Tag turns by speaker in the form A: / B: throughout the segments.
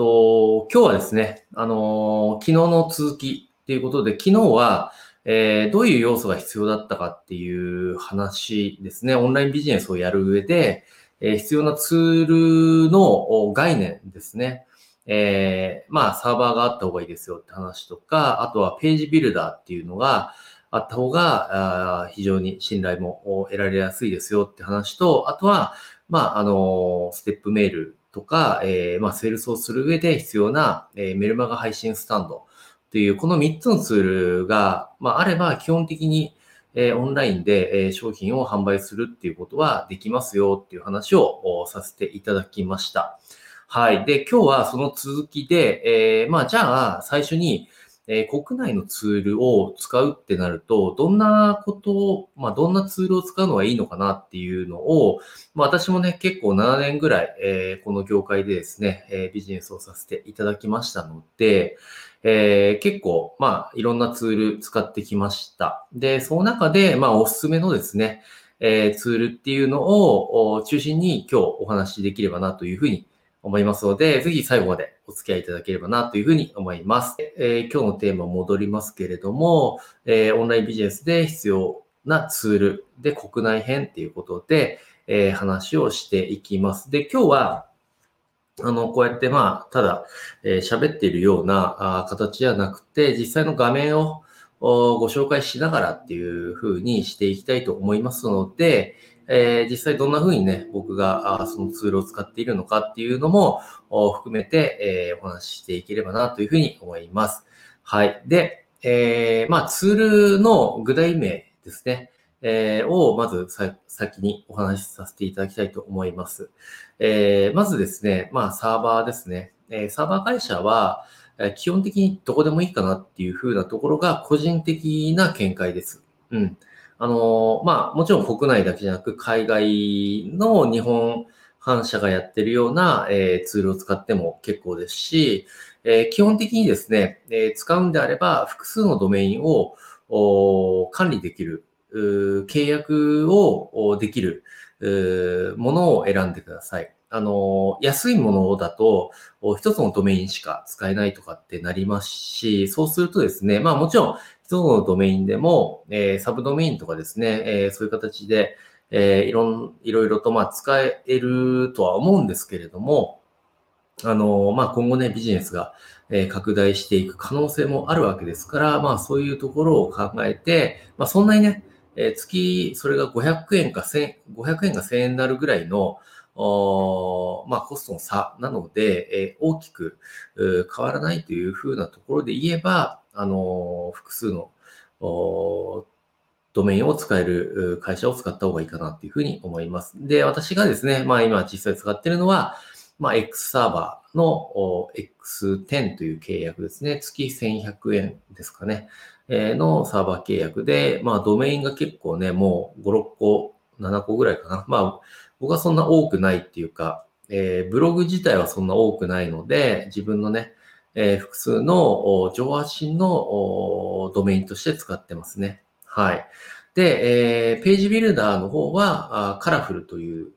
A: と、今日はですね、あの昨日の続きっていうことで、昨日は、えー、どういう要素が必要だったかっていう話ですね。オンラインビジネスをやる上で、えー、必要なツールの概念ですね。えー、まあ、サーバーがあった方がいいですよって話とか、あとはページビルダーっていうのがあった方が、非常に信頼も得られやすいですよって話と、あとは、まあ、あの、ステップメールとか、えー、まあ、セールスをする上で必要な、えー、メルマガ配信スタンドという、この3つのツールが、まあ、あれば、基本的に、えー、オンラインで、えー、商品を販売するっていうことはできますよっていう話をさせていただきました。はい。で、今日はその続きで、えー、まあ、じゃあ、最初に、えー、国内のツールを使うってなると、どんなことを、まあ、どんなツールを使うのがいいのかなっていうのを、まあ、私もね、結構7年ぐらい、えー、この業界でですね、えー、ビジネスをさせていただきましたので、えー、結構、まあ、いろんなツール使ってきました。で、その中で、まあ、おすすめのですね、えー、ツールっていうのを中心に今日お話しできればなというふうに思いますので、ぜひ最後までお付き合いいただければなというふうに思います。えー、今日のテーマ戻りますけれども、えー、オンラインビジネスで必要なツールで国内編っていうことで、えー、話をしていきます。で、今日は、あの、こうやってまあ、ただ、え喋っているようなあ形じゃなくて、実際の画面をご紹介しながらっていうふうにしていきたいと思いますので、えー、実際どんな風にね、僕がそのツールを使っているのかっていうのも含めて、えー、お話ししていければなというふうに思います。はい。で、えー、まあ、ツールの具体名ですね。えー、をまず先にお話しさせていただきたいと思います。えー、まずですね、まあサーバーですね。えー、サーバー会社は、基本的にどこでもいいかなっていう風なところが個人的な見解です。うん。あの、まあ、もちろん国内だけじゃなく、海外の日本反社がやってるような、えー、ツールを使っても結構ですし、えー、基本的にですね、えー、使うんであれば、複数のドメインを管理できる、契約をできるものを選んでください。あの、安いものだと、一つのドメインしか使えないとかってなりますし、そうするとですね、まあもちろん、一つのドメインでも、えー、サブドメインとかですね、えー、そういう形で、えー、いろん、いろいろと、まあ、使えるとは思うんですけれども、あの、まあ、今後ね、ビジネスが、えー、拡大していく可能性もあるわけですから、まあ、そういうところを考えて、まあ、そんなにね、えー、月、それが500円か1000、500円か1000円になるぐらいの、おまあ、コストの差なので、えー、大きく変わらないというふうなところで言えば、あの、複数のドメインを使える会社を使った方がいいかなっていうふうに思います。で、私がですね、まあ今実際使ってるのは、まあ X サーバーの X10 という契約ですね。月1100円ですかね。えのサーバー契約で、まあドメインが結構ね、もう5、6個、7個ぐらいかな。まあ僕はそんな多くないっていうか、えー、ブログ自体はそんな多くないので、自分のね、えー、複数の上発信のドメインとして使ってますね。はい。で、えー、ページビルダーの方は、カラフルという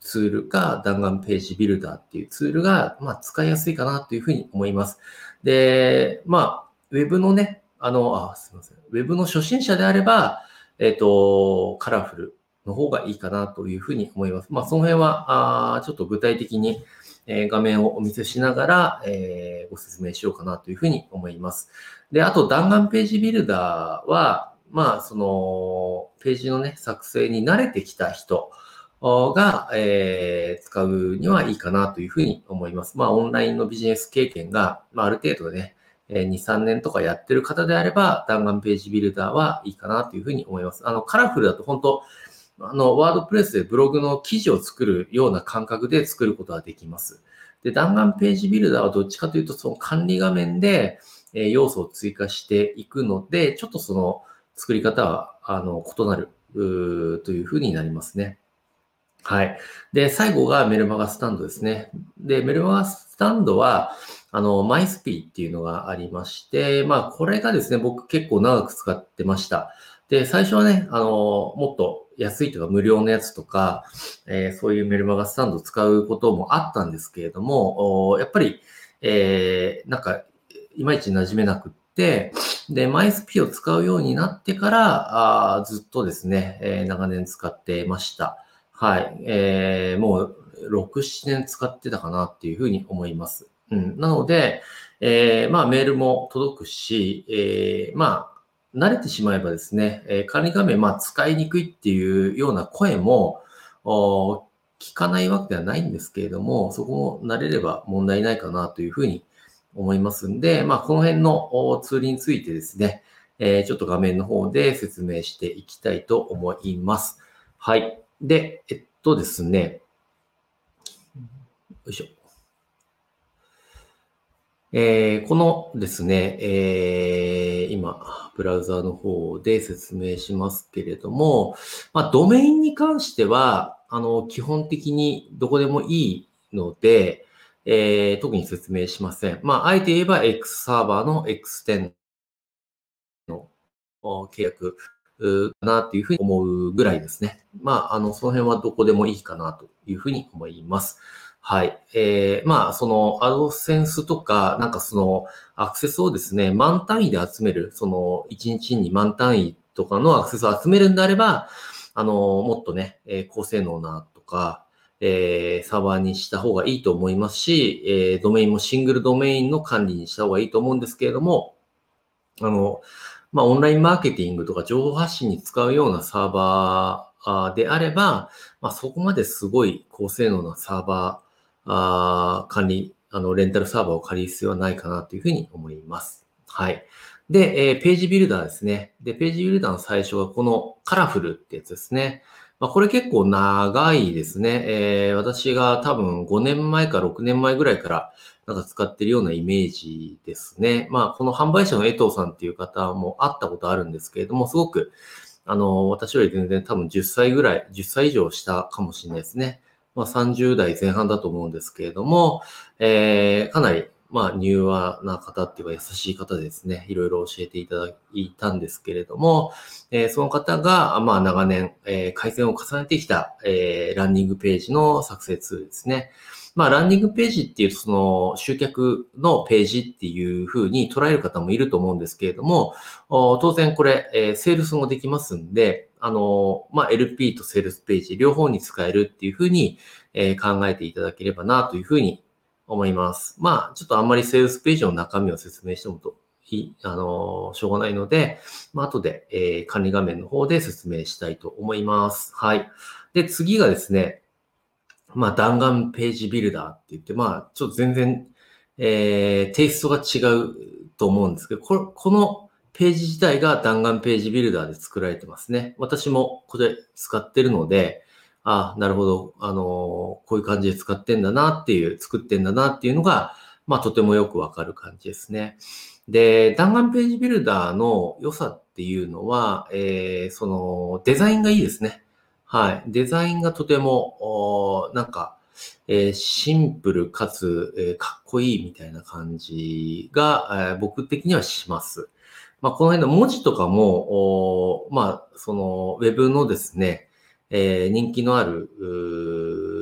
A: ツールか弾丸ページビルダーっていうツールが、まあ、使いやすいかなというふうに思います。で、まあ、ウェブのね、あの、あ、すみません。ウェブの初心者であれば、えっ、ー、と、カラフルの方がいいかなというふうに思います。まあ、その辺は、あちょっと具体的に、え画面をお見せしながら、えご説明しようかなというふうに思います。で、あと弾丸ページビルダーは、まあ、その、ページのね、作成に慣れてきた人が、えー、使うにはいいかなというふうに思います。まあ、オンラインのビジネス経験が、まあ、ある程度ね、2、3年とかやってる方であれば、弾丸ページビルダーはいいかなというふうに思います。あの、カラフルだと本当あの、ワードプレスでブログの記事を作るような感覚で作ることができます。で、弾丸ページビルダーはどっちかというと、その管理画面で、え要素を追加していくので、ちょっとその作り方は、あの、異なる、というふうになりますね。はい。で、最後がメルマガスタンドですね。で、メルマガスタンドは、あの、マイスピーっていうのがありまして、まあ、これがですね、僕結構長く使ってました。で、最初はね、あの、もっと安いとか無料のやつとか、えー、そういうメルマガスタンド使うこともあったんですけれども、やっぱり、えー、なんか、いまいち馴染めなくって、で、マイスピを使うようになってから、あずっとですね、えー、長年使ってました。はい。えー、もう、6、7年使ってたかなっていうふうに思います。うん。なので、えー、まあ、メールも届くし、えー、まあ、慣れてしまえばですね、え、管理画面、まあ、使いにくいっていうような声も、聞かないわけではないんですけれども、そこも慣れれば問題ないかなというふうに思いますんで、まあ、この辺のツールについてですね、えー、ちょっと画面の方で説明していきたいと思います。はい。で、えっとですね、よいしょ。えー、このですね、えー、今、ブラウザーの方で説明しますけれども、まあ、ドメインに関しては、あの、基本的にどこでもいいので、えー、特に説明しません。まあ、あえて言えば X サーバーの X10 の契約かなっていうふうに思うぐらいですね。まあ、あの、その辺はどこでもいいかなというふうに思います。はい。えー、まあ、その、アドセンスとか、なんかその、アクセスをですね、万単位で集める、その、1日に万単位とかのアクセスを集めるんであれば、あの、もっとね、えー、高性能なとか、えー、サーバーにした方がいいと思いますし、えー、ドメインもシングルドメインの管理にした方がいいと思うんですけれども、あの、まあ、オンラインマーケティングとか情報発信に使うようなサーバーであれば、まあ、そこまですごい高性能なサーバー、あ管理、あの、レンタルサーバーを借りる必要はないかなというふうに思います。はい。で、えー、ページビルダーですね。で、ページビルダーの最初はこのカラフルってやつですね。まあ、これ結構長いですね。えー、私が多分5年前か6年前ぐらいからなんか使ってるようなイメージですね。まあ、この販売者の江藤さんっていう方も会ったことあるんですけれども、すごく、あの、私より全然多分10歳ぐらい、10歳以上したかもしれないですね。まあ、30代前半だと思うんですけれども、えー、かなり、まあ、柔和な方っていうか優しい方ですね、いろいろ教えていただいたんですけれども、えー、その方が、まあ、長年、えー、改善を重ねてきた、えー、ランニングページの作成ツールですね。まあ、ランディングページっていう、その集客のページっていうふうに捉える方もいると思うんですけれども、当然これ、えー、セールスもできますんで、あの、まあ、LP とセールスページ両方に使えるっていうふうに、えー、考えていただければなというふうに思います。まあ、ちょっとあんまりセールスページの中身を説明してもと、あの、しょうがないので、まあ、後で、えー、管理画面の方で説明したいと思います。はい。で、次がですね、まあ、弾丸ページビルダーって言って、まあ、ちょっと全然、えー、テイストが違うと思うんですけど、こ、このページ自体が弾丸ページビルダーで作られてますね。私もこれ使ってるので、あなるほど、あのー、こういう感じで使ってんだなっていう、作ってんだなっていうのが、まあ、とてもよくわかる感じですね。で、弾丸ページビルダーの良さっていうのは、えー、その、デザインがいいですね。はい。デザインがとても、おなんか、えー、シンプルかつ、えー、かっこいいみたいな感じが、えー、僕的にはします。まあ、この辺の文字とかも、おまあ、その、ウェブのですね、えー、人気のある、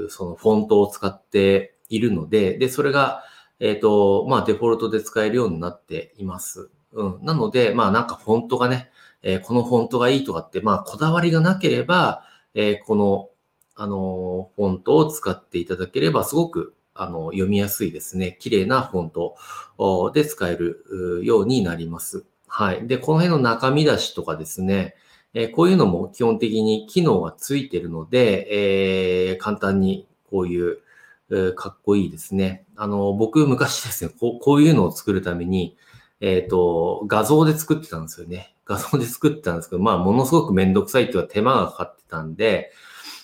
A: そのフォントを使っているので、で、それが、えっ、ー、と、まあ、デフォルトで使えるようになっています。うん。なので、まあ、なんかフォントがね、えー、このフォントがいいとかって、まあ、こだわりがなければ、えー、この、あの、フォントを使っていただければ、すごく、あの、読みやすいですね。綺麗なフォントで使えるようになります。はい。で、この辺の中身出しとかですね、えー、こういうのも基本的に機能がついてるので、えー、簡単にこういう、えー、かっこいいですね。あの、僕昔ですね、こうこういうのを作るために、えっ、と、画像で作ってたんですよね。画像で作ってたんですけど、まあ、ものすごくめんどくさいっていうか手間がかかってたんで、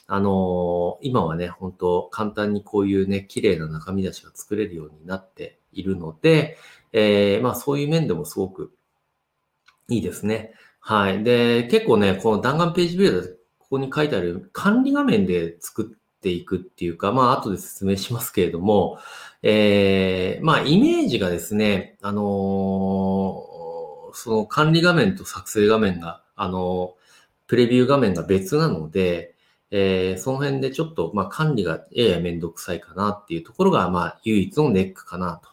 A: あのー、今はね、本当簡単にこういうね、綺麗な中身出しが作れるようになっているので、えー、まあそういう面でもすごくいいですね。はい。で、結構ね、この弾丸ページビルダー、ここに書いてある管理画面で作っていくっていうか、まあ後で説明しますけれども、えー、まあイメージがですね、あのーその管理画面と作成画面が、あの、プレビュー画面が別なので、えー、その辺でちょっと、まあ、管理がややめんどくさいかなっていうところが、まあ、唯一のネックかなと。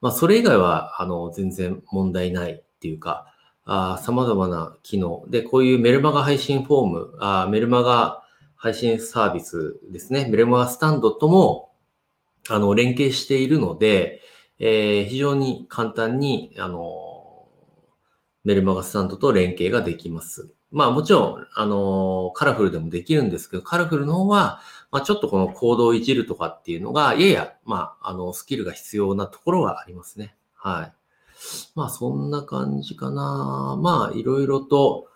A: まあ、それ以外は、あの、全然問題ないっていうか、あ様々な機能で、こういうメルマガ配信フォーム、あメルマガ配信サービスですね、メルマガスタンドとも、あの、連携しているので、えー、非常に簡単に、あの、メルマガスタンドと連携ができます。まあもちろん、あの、カラフルでもできるんですけど、カラフルの方は、まあちょっとこのコードをいじるとかっていうのが、やや、まあ、あの、スキルが必要なところはありますね。はい。まあそんな感じかな。まあいろいろと、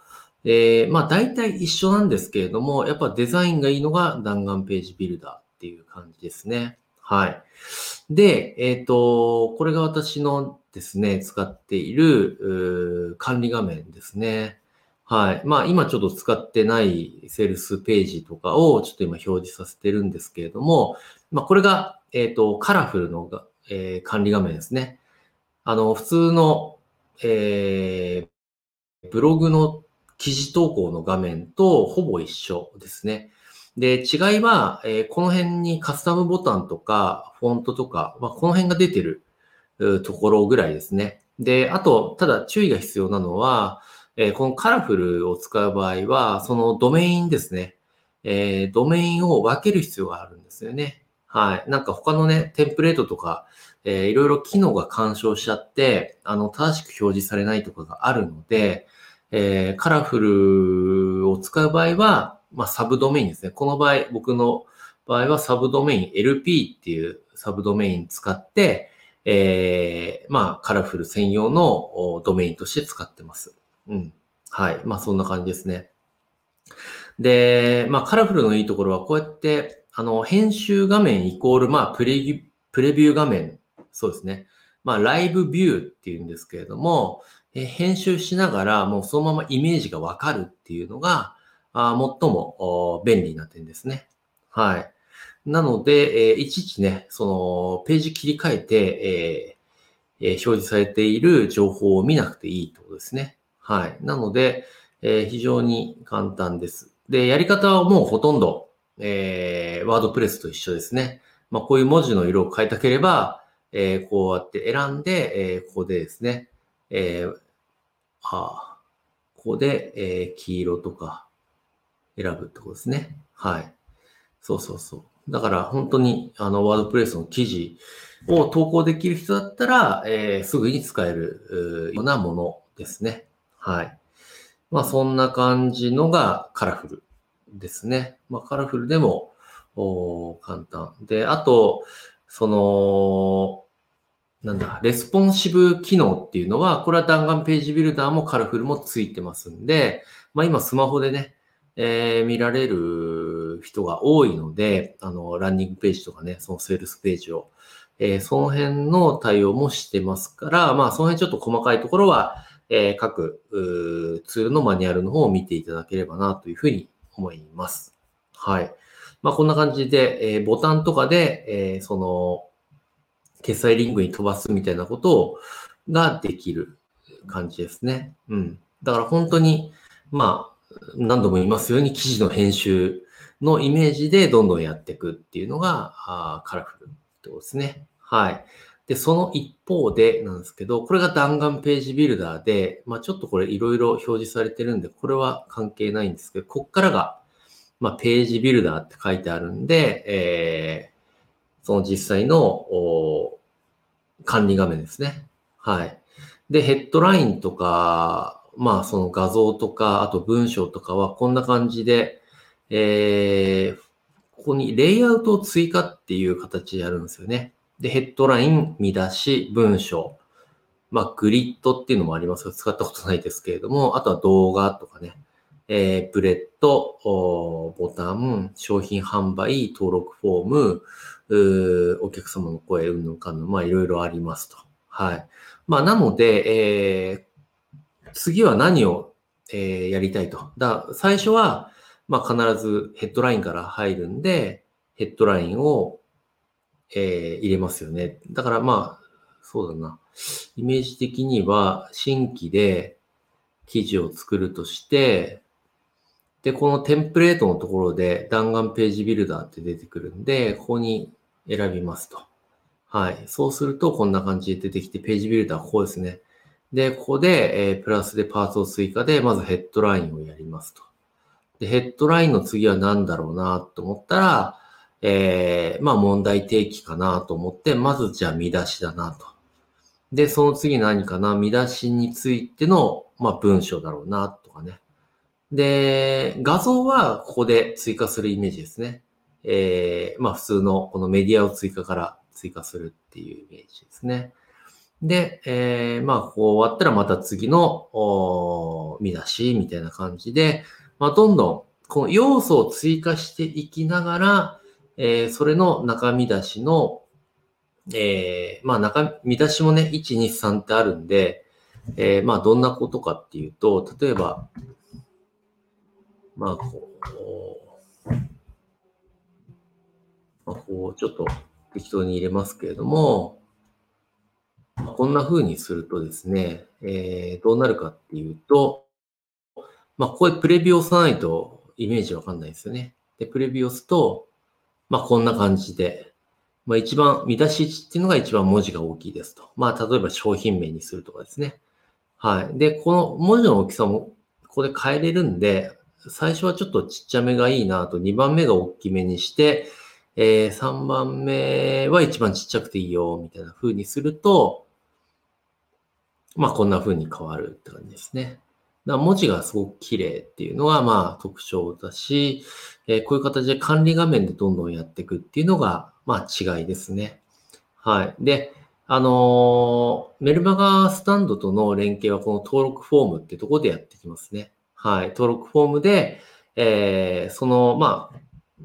A: えー、まあ大体一緒なんですけれども、やっぱデザインがいいのが弾丸ページビルダーっていう感じですね。はい。で、えっ、ー、と、これが私のですね、使っている管理画面ですね。はい。まあ、今ちょっと使ってないセールスページとかをちょっと今表示させてるんですけれども、まあ、これが、えっ、ー、と、カラフルのが、えー、管理画面ですね。あの、普通の、えー、ブログの記事投稿の画面とほぼ一緒ですね。で、違いは、えー、この辺にカスタムボタンとか、フォントとか、まあ、この辺が出てるところぐらいですね。で、あと、ただ注意が必要なのは、えー、このカラフルを使う場合は、そのドメインですね。えー、ドメインを分ける必要があるんですよね。はい。なんか他のね、テンプレートとか、えー、いろいろ機能が干渉しちゃって、あの、正しく表示されないとかがあるので、えー、カラフルを使う場合は、まあ、サブドメインですね。この場合、僕の場合はサブドメイン LP っていうサブドメイン使って、えー、まあ、カラフル専用のドメインとして使ってます。うん。はい。まあそんな感じですね。で、まあカラフルのいいところはこうやって、あの、編集画面イコール、まあプレビュー画面。そうですね。まあライブビューっていうんですけれども、え編集しながらもうそのままイメージがわかるっていうのが、あ最も便利な点ですね。はい。なので、えー、いちいちね、その、ページ切り替えて、えー、えー、表示されている情報を見なくていいってことですね。はい。なので、えー、非常に簡単です。で、やり方はもうほとんど、えー、ワードプレスと一緒ですね。まあ、こういう文字の色を変えたければ、えー、こうやって選んで、えー、ここでですね、えー、はあ、ここで、えー、黄色とか選ぶってことですね。はい。そうそうそう。だから本当にあのワードプレイスの記事を投稿できる人だったら、えー、すぐに使えるようなものですね。はい。まあそんな感じのがカラフルですね。まあカラフルでも簡単。で、あと、その、なんだ、レスポンシブ機能っていうのは、これは弾丸ページビルダーもカラフルもついてますんで、まあ今スマホでね、えー、見られる人が多いので、あの、ランディングページとかね、そのセールスページを、えー、その辺の対応もしてますから、まあその辺ちょっと細かいところは、えー、各ツールのマニュアルの方を見ていただければなというふうに思います。はい。まあ、こんな感じで、えー、ボタンとかで、えー、その、決済リングに飛ばすみたいなことを、ができる感じですね。うん。だから本当に、まあ、何度も言いますように記事の編集のイメージでどんどんやっていくっていうのが、あカラフルってことですね。はい。で、その一方でなんですけど、これが弾丸ページビルダーで、まあちょっとこれいろいろ表示されてるんで、これは関係ないんですけど、こっからが、まあページビルダーって書いてあるんで、えー、その実際の管理画面ですね。はい。で、ヘッドラインとか、まあその画像とか、あと文章とかはこんな感じで、えー、ここにレイアウトを追加っていう形でやるんですよね。で、ヘッドライン、見出し、文章。まあ、グリッドっていうのもありますが、使ったことないですけれども、あとは動画とかね、えー、ブレッド、ボタン、商品販売、登録フォーム、お客様の声、うんぬんかんぬん、まあ、いろいろありますと。はい。まあ、なので、えー、次は何を、えー、やりたいと。だ最初は、まあ、必ずヘッドラインから入るんで、ヘッドラインをえー、入れますよね。だからまあ、そうだな。イメージ的には、新規で記事を作るとして、で、このテンプレートのところで弾丸ページビルダーって出てくるんで、ここに選びますと。はい。そうすると、こんな感じで出てきて、ページビルダーここですね。で、ここで、えー、プラスでパーツを追加で、まずヘッドラインをやりますと。で、ヘッドラインの次は何だろうなと思ったら、えー、まあ問題提起かなと思って、まずじゃあ見出しだなと。で、その次何かな？見出しについての、まあ文章だろうなとかね。で、画像はここで追加するイメージですね。えー、まあ普通のこのメディアを追加から追加するっていうイメージですね。で、えー、まあ、ここ終わったらまた次のお見出しみたいな感じで、まあ、どんどんこの要素を追加していきながら、えー、それの中見出しの、えー、まあ中見出しもね、1、2、3ってあるんで、えー、まあどんなことかっていうと、例えば、まあこう、まあ、こう、ちょっと適当に入れますけれども、こんな風にするとですね、えー、どうなるかっていうと、まあ、ここでプレビューを押さないとイメージわかんないですよね。で、プレビューを押すと、まあ、こんな感じで、まあ、一番、見出しっていうのが一番文字が大きいですと。まあ、例えば商品名にするとかですね。はい。で、この文字の大きさも、ここで変えれるんで、最初はちょっとちっちゃめがいいなと、2番目が大きめにして、えー、3番目は一番ちっちゃくていいよ、みたいな風にすると、まあこんな風に変わるって感じですね。だ文字がすごく綺麗っていうのがまあ特徴だし、えー、こういう形で管理画面でどんどんやっていくっていうのがまあ違いですね。はい。で、あのー、メルマガスタンドとの連携はこの登録フォームってところでやってきますね。はい。登録フォームで、えー、その、まあ、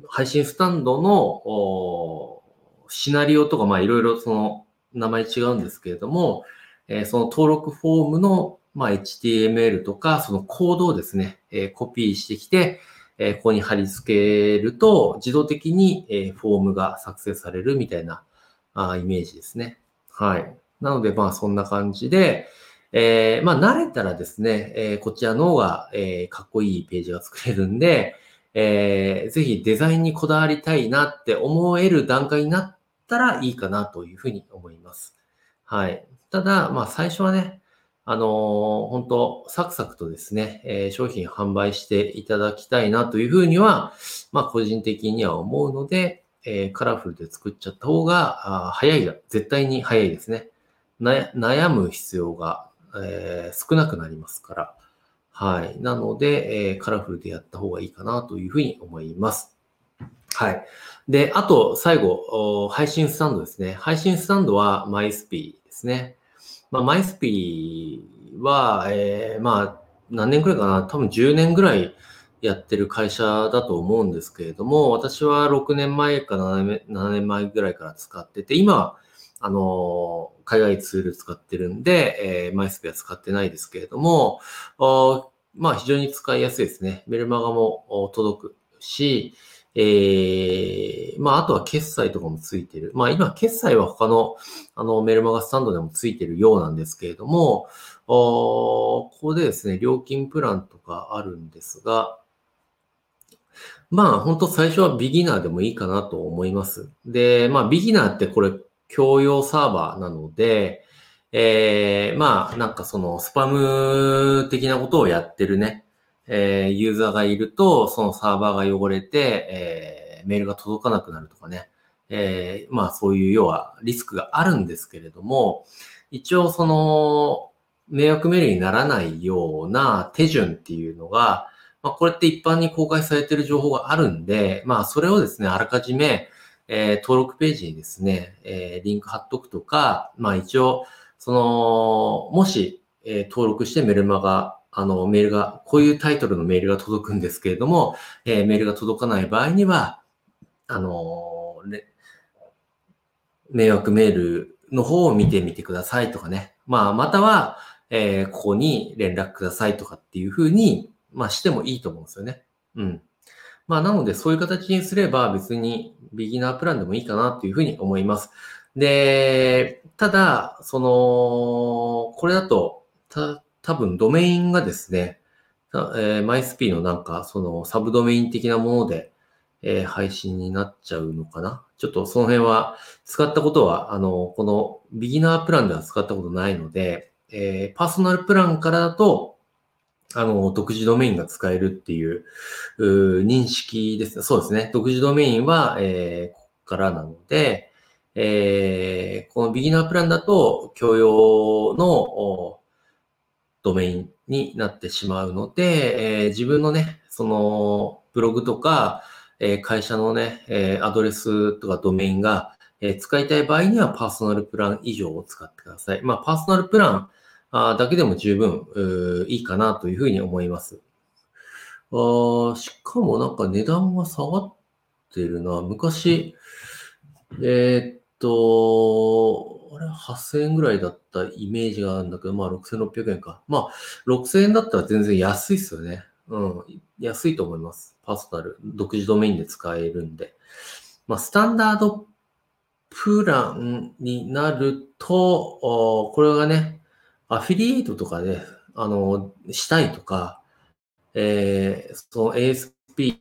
A: 配信スタンドのシナリオとか、まあいろいろその名前違うんですけれども、えー、その登録フォームの、まあ、HTML とか、そのコードをですね、えー、コピーしてきて、えー、ここに貼り付けると、自動的に、えー、フォームが作成されるみたいなあイメージですね。はい。なので、まあ、そんな感じで、えー、まあ、慣れたらですね、えー、こちらの方が、えー、かっこいいページが作れるんで、えー、ぜひデザインにこだわりたいなって思える段階になったらいいかなというふうに思います。はい。ただ、まあ最初はね、あのー、本当サクサクとですね、えー、商品販売していただきたいなというふうには、まあ個人的には思うので、えー、カラフルで作っちゃった方が、あ早いが絶対に早いですね。悩む必要が、えー、少なくなりますから。はい。なので、えー、カラフルでやった方がいいかなというふうに思います。はい。で、あと、最後、配信スタンドですね。配信スタンドは MySP ですね。まあ、MySP は、えー、まあ、何年くらいかな多分10年ぐらいやってる会社だと思うんですけれども、私は6年前か7年前ぐらいから使ってて、今、あの、海外ツール使ってるんで、えー、マイスピは使ってないですけれども、まあ非常に使いやすいですね。メルマガも届くし、えー、まああとは決済とかもついてる。まあ今決済は他のあのメルマガスタンドでもついてるようなんですけれども、ここでですね、料金プランとかあるんですが、まあ本当最初はビギナーでもいいかなと思います。で、まあビギナーってこれ共用サーバーなので、えー、まあ、なんかそのスパム的なことをやってるね、えー、ユーザーがいると、そのサーバーが汚れて、えー、メールが届かなくなるとかね、えー、まあそういう要はリスクがあるんですけれども、一応その迷惑メールにならないような手順っていうのが、まあこれって一般に公開されている情報があるんで、まあそれをですね、あらかじめ、えー、登録ページにですね、えー、リンク貼っとくとか、まあ一応、その、もし、えー、登録してメルマガ、あの、メールが、こういうタイトルのメールが届くんですけれども、えー、メールが届かない場合には、あのー、迷惑メールの方を見てみてくださいとかね。まあ、または、えー、ここに連絡くださいとかっていうふうに、まあ、してもいいと思うんですよね。うん。まあ、なので、そういう形にすれば別にビギナープランでもいいかなっていうふうに思います。で、ただ、その、これだと、た、多分ドメインがですね、えー、MySP のなんか、そのサブドメイン的なもので、えー、配信になっちゃうのかな？ちょっとその辺は使ったことは、あの、このビギナープランでは使ったことないので、えー、パーソナルプランからだと、あの、独自ドメインが使えるっていう認識です。そうですね。独自ドメインは、えー、ここからなので、えー、このビギナープランだと、共用のドメインになってしまうので、えー、自分のね、その、ブログとか、えー、会社のね、えー、アドレスとかドメインが、えー、使いたい場合にはパーソナルプラン以上を使ってください。まあ、パーソナルプランだけでも十分いいかなというふうに思います。あしかもなんか値段が下がってるな。昔、えー、っと、あれ8000円ぐらいだったイメージがあるんだけど、まあ6600円か。まあ6000円だったら全然安いっすよね。うん。安いと思います。パーソナル。独自ドメインで使えるんで。まあスタンダードプランになると、これがね、アフィリエイトとかで、あの、したいとか、えー、その ASP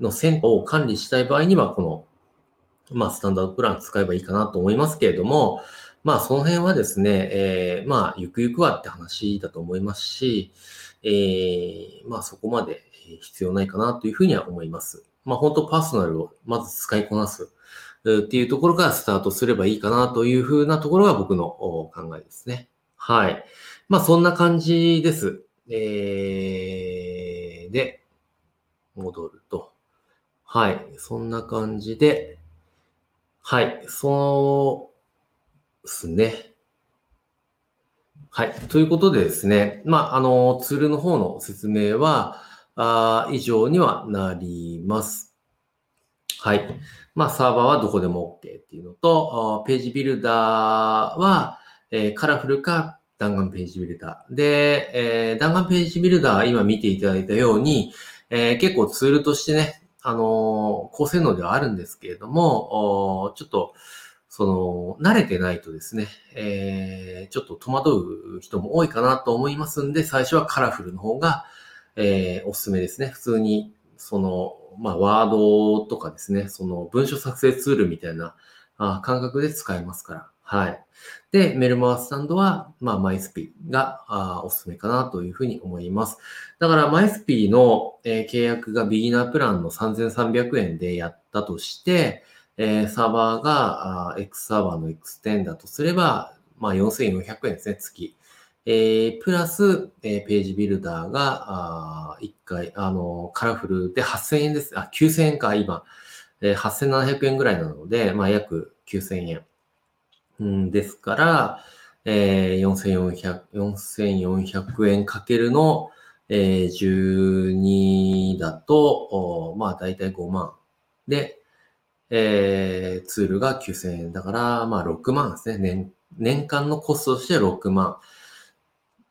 A: の線を管理したい場合には、この、まあ、スタンダードプラン使えばいいかなと思いますけれども、まあ、その辺はですね、えー、まあ、ゆくゆくはって話だと思いますし、えー、まあ、そこまで必要ないかなというふうには思います。まあ、本当パーソナルをまず使いこなすっていうところからスタートすればいいかなというふうなところが僕の考えですね。はい。まあ、そんな感じです。えー、で、戻ると。はい。そんな感じで、はい。そうですね。はい。ということでですね。まあ、あの、ツールの方の説明は、あ以上にはなります。はい。まあ、サーバーはどこでも OK っていうのと、ページビルダーは、えー、カラフルか弾丸ページビルダー。で、えー、弾丸ページビルダー、今見ていただいたように、えー、結構ツールとしてね、あのー、高性能ではあるんですけれども、ちょっと、その、慣れてないとですね、えー、ちょっと戸惑う人も多いかなと思いますんで、最初はカラフルの方が、えー、おすすめですね。普通に、その、まあ、ワードとかですね、その文章作成ツールみたいなあ感覚で使えますから。はい。で、メルマースタンドは、まあ、マイスピがあおすすめかなというふうに思います。だから、マイスピの、えー、契約がビギナープランの3300円でやったとして、えー、サーバーがあ X サーバーの X10 だとすれば、まあ、4400円ですね、月。えー、プラス、えー、ページビルダーが、あ1回、あの、カラフルで8000円です。あ、9000円か、今。えー、8700円ぐらいなので、まあ、約9000円。うんですから、えー、4400、4400円かけるの、えー、12だと、まあ大体5万。で、えー、ツールが9000円だから、まあ6万ですね。年、年間のコストとして6万。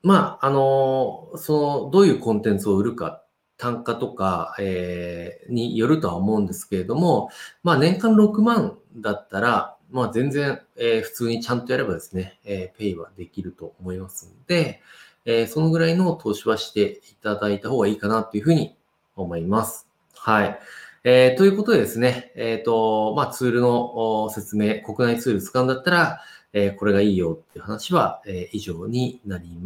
A: まあ、あのー、その、どういうコンテンツを売るか、単価とか、えー、によるとは思うんですけれども、まあ年間6万だったら、まあ全然、えー、普通にちゃんとやればですね、えー、ペイはできると思いますので、えー、そのぐらいの投資はしていただいた方がいいかなというふうに思います。はい。えー、ということでですね、えっ、ー、と、まあツールの説明、国内ツール使うんだったら、えー、これがいいよっていう話は、えー、以上になります。